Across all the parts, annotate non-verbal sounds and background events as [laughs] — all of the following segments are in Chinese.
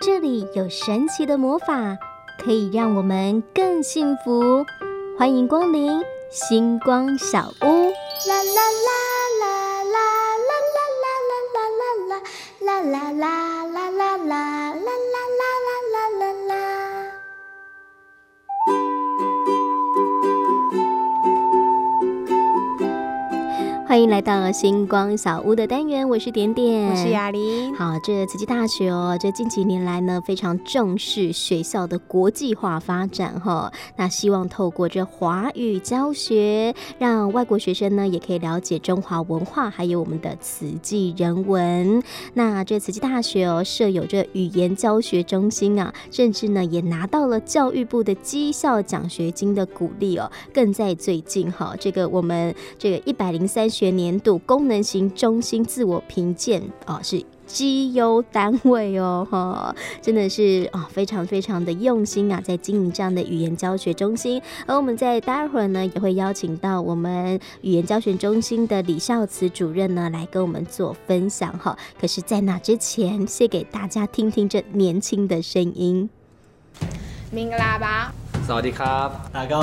这里有神奇的魔法，可以让我们更幸福。欢迎光临星光小屋。啦啦啦欢迎来到星光小屋的单元，我是点点，我是雅玲。好，这慈济大学哦，这近几年来呢，非常重视学校的国际化发展哈。那希望透过这华语教学，让外国学生呢也可以了解中华文化，还有我们的慈济人文。那这慈济大学哦，设有这语言教学中心啊，甚至呢也拿到了教育部的绩效奖学金的鼓励哦。更在最近哈，这个我们这个一百零三。学年度功能型中心自我评鉴哦，是绩优单位哦，哈，真的是哦，非常非常的用心啊，在经营这样的语言教学中心。而我们在待会儿呢，也会邀请到我们语言教学中心的李孝慈主任呢，来跟我们做分享哈。可是，在那之前，先给大家听听这年轻的声音。明个喇叭。萨瓦迪卡，大家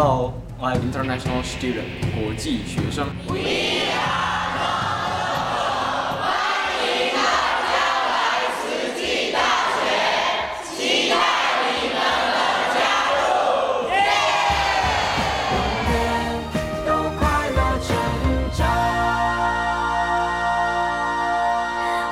I'm international student, 国际学生。We are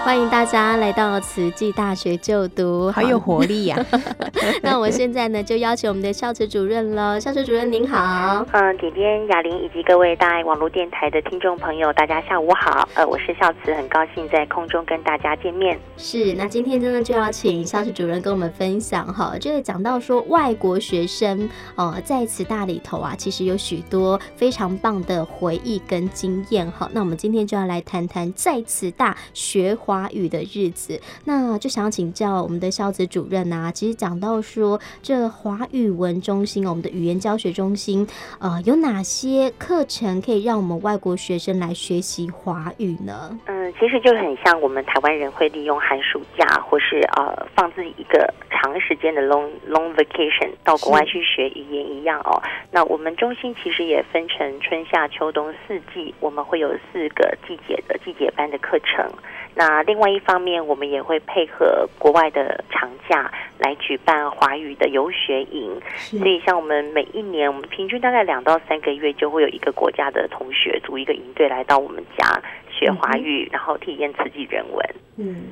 欢迎大家来到慈济大学就读，好有活力呀、啊！[laughs] 那我现在呢，就邀请我们的孝慈主任了。孝慈主任您好，嗯，点点雅玲以及各位大爱网络电台的听众朋友，大家下午好。呃，我是孝慈，很高兴在空中跟大家见面。是，那今天真的就要请孝慈主任跟我们分享哈，这个讲到说外国学生哦，在慈大里头啊，其实有许多非常棒的回忆跟经验哈。那我们今天就要来谈谈在慈大学华华语的日子，那就想请教我们的孝慈主任啊。其实讲到说，这华语文中心，我们的语言教学中心，呃，有哪些课程可以让我们外国学生来学习华语呢？嗯，其实就很像我们台湾人会利用寒暑假，或是呃放自己一个长时间的 long long vacation 到国外去学语言一样哦。那我们中心其实也分成春夏秋冬四季，我们会有四个季节的季节班的课程。那另外一方面，我们也会配合国外的长假来举办华语的游学营。所以，像我们每一年，我们平均大概两到三个月就会有一个国家的同学组一个营队来到我们家学华语，嗯、然后体验慈济人文。嗯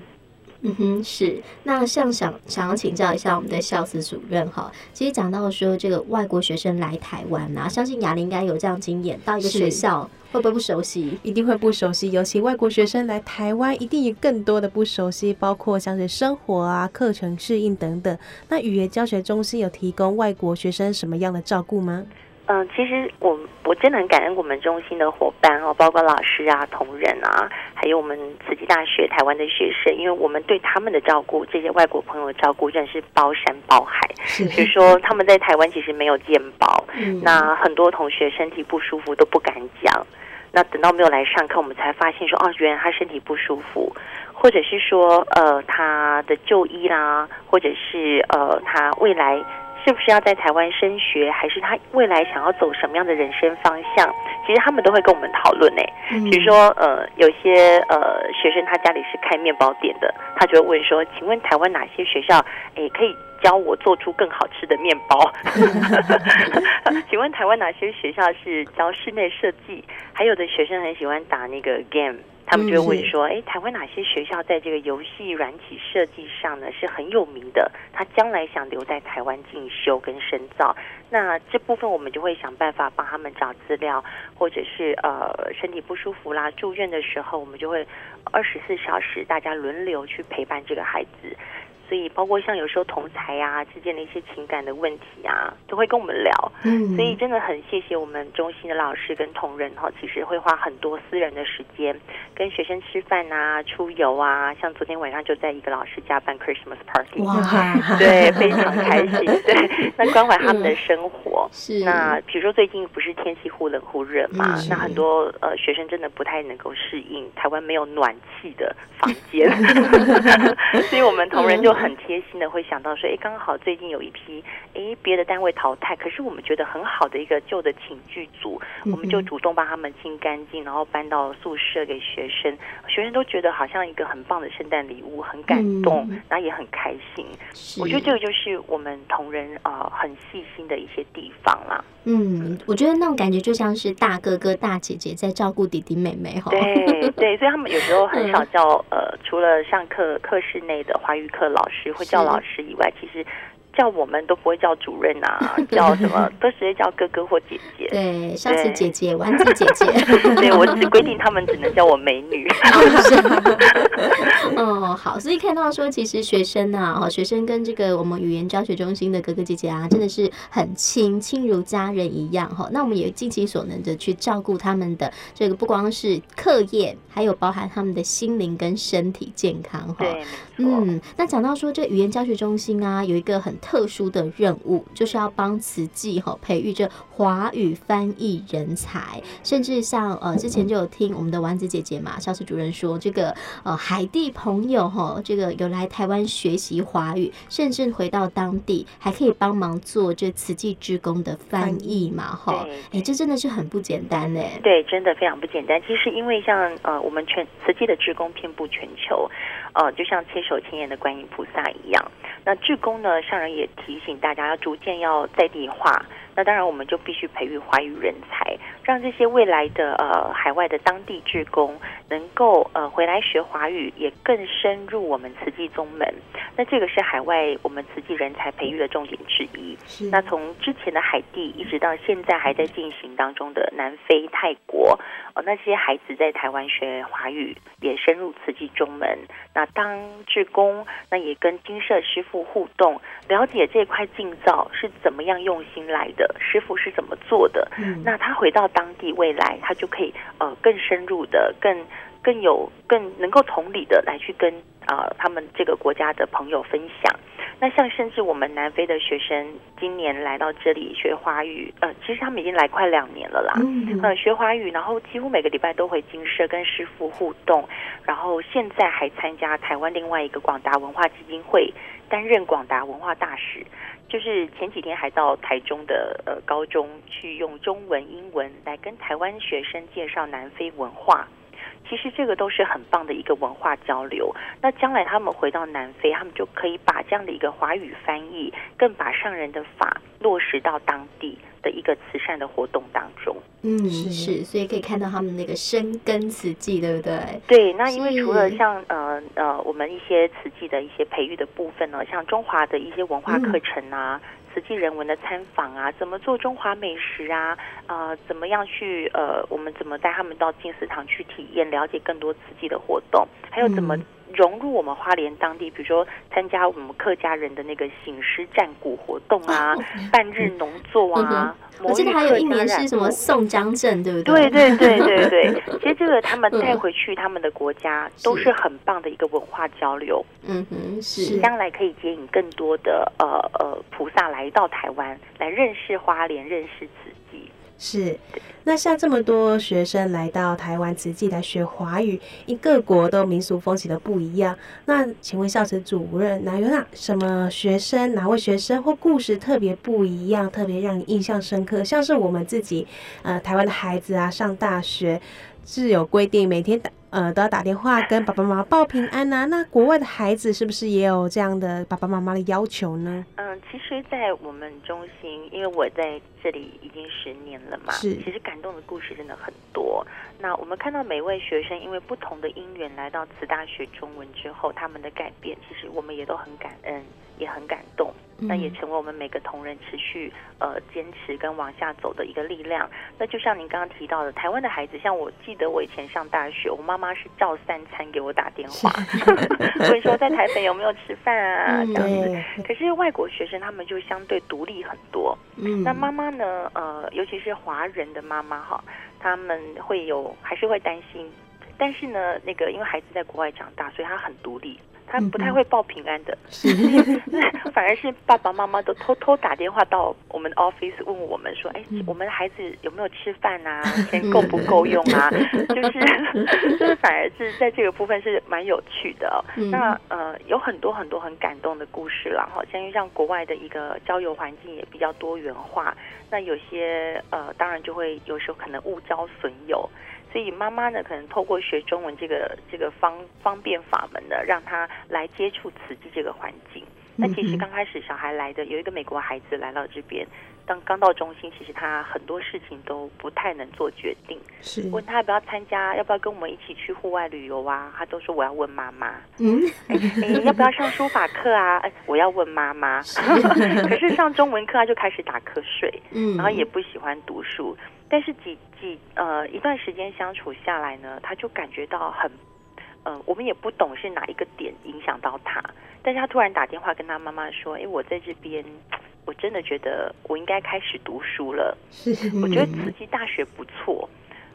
嗯哼，是。那像想想要请教一下我们的校司主任哈，其实讲到说这个外国学生来台湾啊，相信雅玲应该有这样经验，到一个学校。会不会不熟悉？一定会不熟悉，尤其外国学生来台湾，一定有更多的不熟悉，包括像是生活啊、课程适应等等。那语言教学中心有提供外国学生什么样的照顾吗？嗯、呃，其实我我真的很感恩我们中心的伙伴哦，包括老师啊、同仁啊，还有我们慈济大学台湾的学生，因为我们对他们的照顾，这些外国朋友的照顾，真的是包山包海。是，比如说他们在台湾其实没有健保，嗯，那很多同学身体不舒服都不敢讲。那等到没有来上课，我们才发现说，哦，原来他身体不舒服，或者是说，呃，他的就医啦，或者是呃，他未来是不是要在台湾升学，还是他未来想要走什么样的人生方向，其实他们都会跟我们讨论呢。比如说，呃，有些呃学生他家里是开面包店的，他就会问说，请问台湾哪些学校，诶可以？教我做出更好吃的面包。[laughs] 请问台湾哪些学校是教室内设计？还有的学生很喜欢打那个 game，他们就会问说：哎，台湾哪些学校在这个游戏软体设计上呢是很有名的？他将来想留在台湾进修跟深造，那这部分我们就会想办法帮他们找资料，或者是呃身体不舒服啦住院的时候，我们就会二十四小时大家轮流去陪伴这个孩子。所以，包括像有时候同才啊之间的一些情感的问题啊，都会跟我们聊。嗯，所以真的很谢谢我们中心的老师跟同仁哈，其实会花很多私人的时间跟学生吃饭啊、出游啊。像昨天晚上就在一个老师家办 Christmas party，哇，对，[laughs] 非常开心。对，那关怀他们的生活。是。那比如说最近不是天气忽冷忽热嘛，那很多呃学生真的不太能够适应台湾没有暖气的房间 [laughs] [laughs] 所以我们同仁就。很贴心的会想到说，哎，刚好最近有一批哎别的单位淘汰，可是我们觉得很好的一个旧的寝具组，我们就主动帮他们清干净，然后搬到宿舍给学生，学生都觉得好像一个很棒的圣诞礼物，很感动，嗯、然后也很开心。我觉得这个就是我们同仁啊、呃、很细心的一些地方啦。嗯，我觉得那种感觉就像是大哥哥大姐姐在照顾弟弟妹妹哈。[laughs] 对对，所以他们有时候很少叫、嗯、呃，除了上课课室内的华语课老师会叫老师以外，其实。叫我们都不会叫主任啊，[laughs] 叫什么都直接叫哥哥或姐姐。对，上次姐姐、丸子姐姐。[laughs] 对，我只规定他们只能叫我美女。[laughs] 哦，好，所以看到说，其实学生啊，学生跟这个我们语言教学中心的哥哥姐姐啊，真的是很亲，亲如家人一样哈。那我们也尽其所能的去照顾他们的这个，不光是课业，还有包含他们的心灵跟身体健康哈。对，嗯，那讲到说这语言教学中心啊，有一个很特殊的任务就是要帮慈济哈培育这华语翻译人才，甚至像呃之前就有听我们的丸子姐姐嘛，萧慈主任说这个呃海地朋友哈，这个有来台湾学习华语，甚至回到当地还可以帮忙做这慈济职工的翻译嘛哈，哎这真的是很不简单呢。对，真的非常不简单。其实因为像呃我们全慈济的职工遍布全球，呃就像千手千眼的观音菩萨一样，那志工呢上人。也提醒大家要逐渐要在地化，那当然我们就必须培育华语人才，让这些未来的呃海外的当地志工能够呃回来学华语，也更深入我们慈济宗门。那这个是海外我们慈济人才培育的重点之一。是那从之前的海地一直到现在还在进行当中的南非、泰国。哦，那些孩子在台湾学华语，也深入慈济宗门。那当志工，那也跟金社师傅互动，了解这块净造是怎么样用心来的，师傅是怎么做的。嗯，那他回到当地，未来他就可以呃更深入的、更更有、更能够同理的来去跟啊、呃、他们这个国家的朋友分享。那像甚至我们南非的学生今年来到这里学华语，呃，其实他们已经来快两年了啦。嗯，呃，学华语，然后几乎每个礼拜都回金社跟师傅互动，然后现在还参加台湾另外一个广达文化基金会担任广达文化大使，就是前几天还到台中的呃高中去用中文、英文来跟台湾学生介绍南非文化。其实这个都是很棒的一个文化交流。那将来他们回到南非，他们就可以把这样的一个华语翻译，更把上人的法落实到当地的一个慈善的活动当中。嗯，是，所以可以看到他们那个深耕慈济，对不对？对。那因为除了像呃呃，我们一些慈济的一些培育的部分呢，像中华的一些文化课程啊。嗯慈济人文的参访啊，怎么做中华美食啊？呃，怎么样去呃，我们怎么带他们到金石堂去体验，了解更多慈济的活动，还有怎么融入我们花莲当地，比如说参加我们客家人的那个醒狮战鼓活动啊，半日农作啊。我记得还有一年是什么宋江镇，对不对？对对对对对。其实这个他们带回去他们的国家，都是很棒的一个文化交流。嗯哼，是。将来可以接引更多的呃呃菩萨来到台湾，来认识花莲，认识慈济。是。那像这么多学生来到台湾慈济来学华语，因各国都民俗风情的不一样。那请问萧慈主任，哪有哪什么学生，哪位学生或故事特别不一样，特别让你印象深刻？像是我们自己，呃，台湾的孩子啊，上大学是有规定每天打。呃，都要打电话跟爸爸妈妈报平安呐、啊。那国外的孩子是不是也有这样的爸爸妈妈的要求呢？嗯，其实，在我们中心，因为我在这里已经十年了嘛，是，其实感动的故事真的很多。那我们看到每位学生因为不同的因缘来到慈大学中文之后，他们的改变，其实我们也都很感恩，也很感动。那也成为我们每个同仁持续呃坚持跟往下走的一个力量。那就像您刚刚提到的，台湾的孩子，像我记得我以前上大学，我妈妈是照三餐给我打电话，[laughs] 所以说在台北有没有吃饭啊这样子。可是外国学生他们就相对独立很多。嗯，那妈妈呢？呃，尤其是华人的妈妈哈，他们会有还是会担心。但是呢，那个因为孩子在国外长大，所以他很独立。他不太会报平安的，嗯、[laughs] 反而是爸爸妈妈都偷偷打电话到我们 office 问我们说：“哎，我们的孩子有没有吃饭啊？[laughs] 钱够不够用啊？”就 [laughs] 是就是，反而是在这个部分是蛮有趣的那呃，有很多很多很感动的故事啦。好像像国外的一个交友环境也比较多元化，那有些呃，当然就会有时候可能误交损友。所以妈妈呢，可能透过学中文这个这个方方便法门呢，让他来接触慈济这个环境。那其实刚开始小孩来的有一个美国孩子来到这边，当刚到中心，其实他很多事情都不太能做决定。是问他要不要参加，要不要跟我们一起去户外旅游啊？他都说我要问妈妈。嗯，哎，要不要上书法课啊？哎，[laughs] 我要问妈妈。[laughs] 可是上中文课他就开始打瞌睡，嗯，然后也不喜欢读书。但是几几呃一段时间相处下来呢，他就感觉到很，嗯、呃，我们也不懂是哪一个点影响到他，但是他突然打电话跟他妈妈说：“哎，我在这边，[tsk] 我真的觉得我应该开始读书了。是，我觉得慈济大学不错。”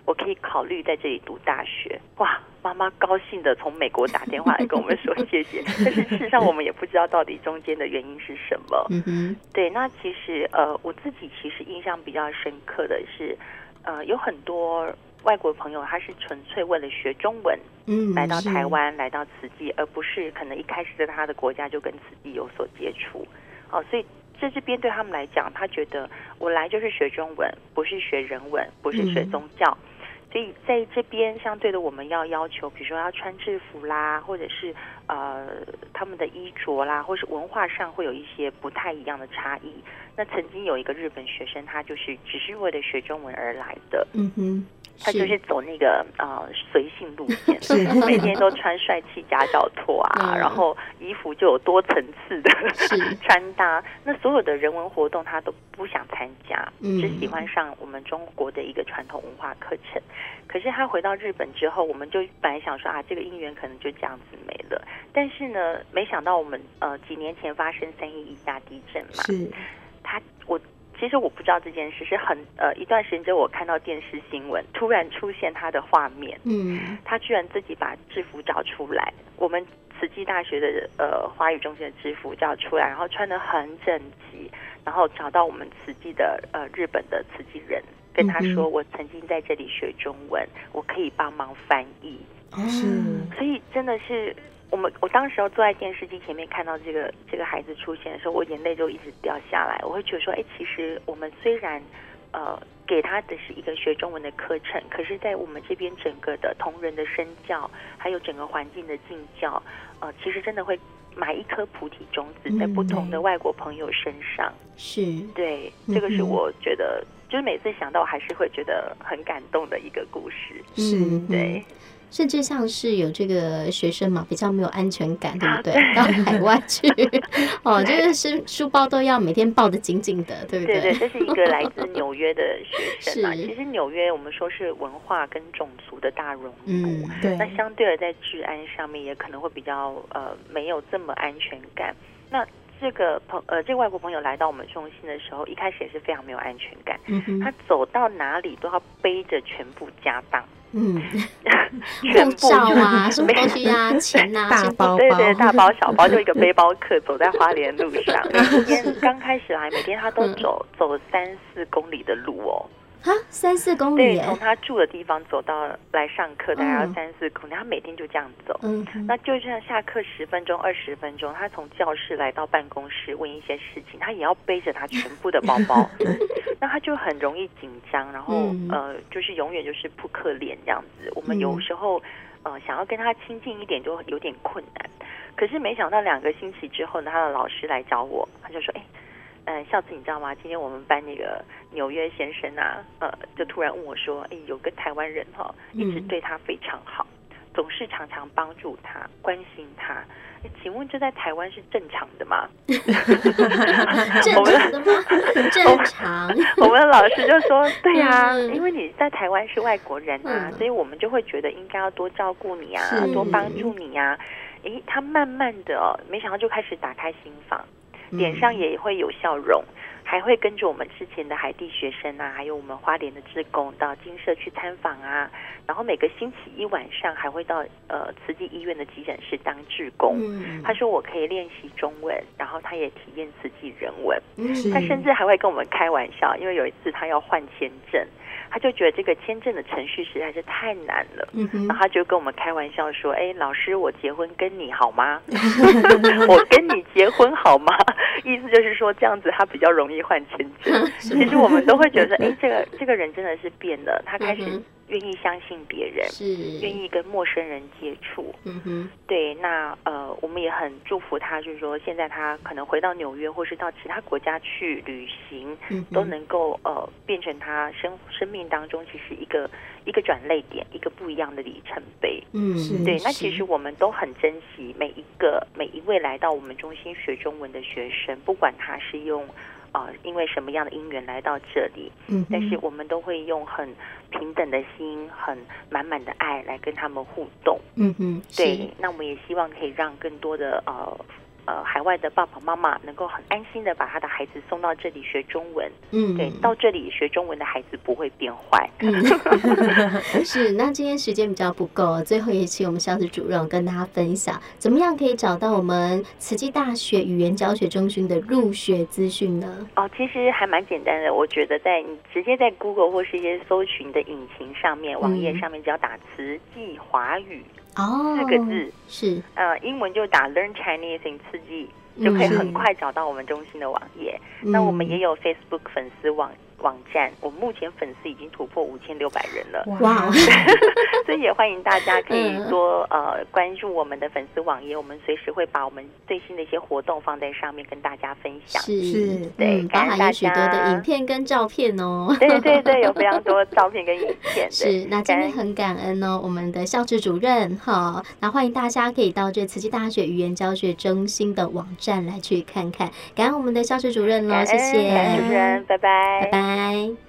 我可以考虑在这里读大学，哇！妈妈高兴的从美国打电话来跟我们说谢谢，[laughs] 但是事实上我们也不知道到底中间的原因是什么。嗯哼，对，那其实呃，我自己其实印象比较深刻的是，呃，有很多外国朋友他是纯粹为了学中文，嗯，来到台湾，来到慈济，而不是可能一开始在他的国家就跟慈济有所接触。哦，所以在这边对他们来讲，他觉得我来就是学中文，不是学人文，不是学宗教。嗯所以在这边，相对的，我们要要求，比如说要穿制服啦，或者是呃他们的衣着啦，或是文化上会有一些不太一样的差异。那曾经有一个日本学生，他就是只是为了学中文而来的。嗯哼。他就是走那个呃随性路线，[laughs] 每天都穿帅气夹脚拖啊，嗯、然后衣服就有多层次的 [laughs] 穿搭。那所有的人文活动他都不想参加，嗯、只喜欢上我们中国的一个传统文化课程。可是他回到日本之后，我们就本来想说啊，这个姻缘可能就这样子没了。但是呢，没想到我们呃几年前发生三一一大地震嘛。其实我不知道这件事，是很呃一段时间之后，我看到电视新闻，突然出现他的画面，嗯，他居然自己把制服找出来，我们慈济大学的呃华语中心的制服找出来，然后穿的很整齐，然后找到我们慈济的呃日本的慈济人，跟他说，嗯、我曾经在这里学中文，我可以帮忙翻译，是，所以真的是。我们我当时候坐在电视机前面看到这个这个孩子出现的时候，我眼泪就一直掉下来。我会觉得说，哎，其实我们虽然呃给他的是一个学中文的课程，可是，在我们这边整个的同仁的身教，还有整个环境的进教，呃，其实真的会埋一颗菩提种子在不同的外国朋友身上。是、嗯、对，这个是我觉得，嗯、就是每次想到还是会觉得很感动的一个故事。是，对。甚至像是有这个学生嘛，比较没有安全感，对不对？到海外去，[laughs] 哦，就是书书包都要每天抱得紧紧的，对不对？对对，这是一个来自 [laughs] 纽约的学生嘛。其实纽约我们说是文化跟种族的大熔炉，嗯，对。那相对的在治安上面也可能会比较呃没有这么安全感。那这个朋呃这个外国朋友来到我们中心的时候，一开始也是非常没有安全感。嗯哼，他走到哪里都要背着全部家当。[laughs] 嗯，护照啊，什么东西啊，[laughs] 钱啊，大包包，对对，大包小包，就一个 [laughs] 背包客走在花莲路上。每天刚开始来，每天他都走走三四公里的路哦。啊，三四公里，对，从他住的地方走到来上课，大概要三四公里。他每天就这样走，嗯，那就这样下课十分钟、二十分钟，他从教室来到办公室问一些事情，他也要背着他全部的包包，[laughs] 那他就很容易紧张，然后呃，就是永远就是扑克脸这样子。我们有时候呃想要跟他亲近一点，就有点困难。可是没想到两个星期之后呢，他的老师来找我，他就说：“哎。”嗯，孝慈，你知道吗？今天我们班那个纽约先生啊，呃，就突然问我说：“哎，有个台湾人哈、哦，一直对他非常好，嗯、总是常常帮助他、关心他。请问这在台湾是正常的吗？”正常的吗？正常。[laughs] 我们的老师就说：“对呀、啊，嗯、因为你在台湾是外国人啊，嗯、所以我们就会觉得应该要多照顾你啊，多帮助你、啊。”哎，他慢慢的哦，没想到就开始打开心房。脸上也会有笑容，还会跟着我们之前的海地学生啊，还有我们花莲的志工到金社去参访啊。然后每个星期一晚上还会到呃慈济医院的急诊室当志工。嗯、他说我可以练习中文，然后他也体验慈济人文。嗯、他甚至还会跟我们开玩笑，因为有一次他要换签证。他就觉得这个签证的程序实在是太难了，嗯、然后他就跟我们开玩笑说：“哎，老师，我结婚跟你好吗？[laughs] 我跟你结婚好吗？” [laughs] 意思就是说这样子他比较容易换签证。[laughs] 其实我们都会觉得说：“哎，这个这个人真的是变了，他开始。嗯”愿意相信别人，是愿意跟陌生人接触。嗯哼，对，那呃，我们也很祝福他，就是说，现在他可能回到纽约，或是到其他国家去旅行，嗯、都能够呃，变成他生生命当中其实一个一个转泪点，一个不一样的里程碑。嗯，是对。那其实我们都很珍惜每一个每一位来到我们中心学中文的学生，不管他是用。啊，因为什么样的因缘来到这里？嗯，但是我们都会用很平等的心，很满满的爱来跟他们互动。嗯嗯，对，那我们也希望可以让更多的呃。呃，海外的爸爸妈妈能够很安心的把他的孩子送到这里学中文，嗯，对，到这里学中文的孩子不会变坏。嗯、[laughs] 是，那今天时间比较不够，最后一期我们校史主任跟大家分享，怎么样可以找到我们慈济大学语言教学中心的入学资讯呢？哦，其实还蛮简单的，我觉得在你直接在 Google 或是一些搜寻的引擎上面，网页上面只要打慈济华语。哦，四个字是，呃，英文就打 Learn Chinese in 刺激，就可以很快找到我们中心的网页。嗯、那我们也有 Facebook 粉丝网。网站，我们目前粉丝已经突破五千六百人了。哇！[laughs] 所以也欢迎大家可以多呃关注我们的粉丝网页，我们随时会把我们最新的一些活动放在上面跟大家分享。是是，对，包含有许多的影片跟照片哦。对对对，有非常多照片跟影片。[laughs] 是，那今天很感恩哦，我们的校史主任哈，那欢迎大家可以到这慈济大学语言教学中心的网站来去看看。感恩我们的校史主任喽，谢谢。主任，拜拜，拜拜。拜。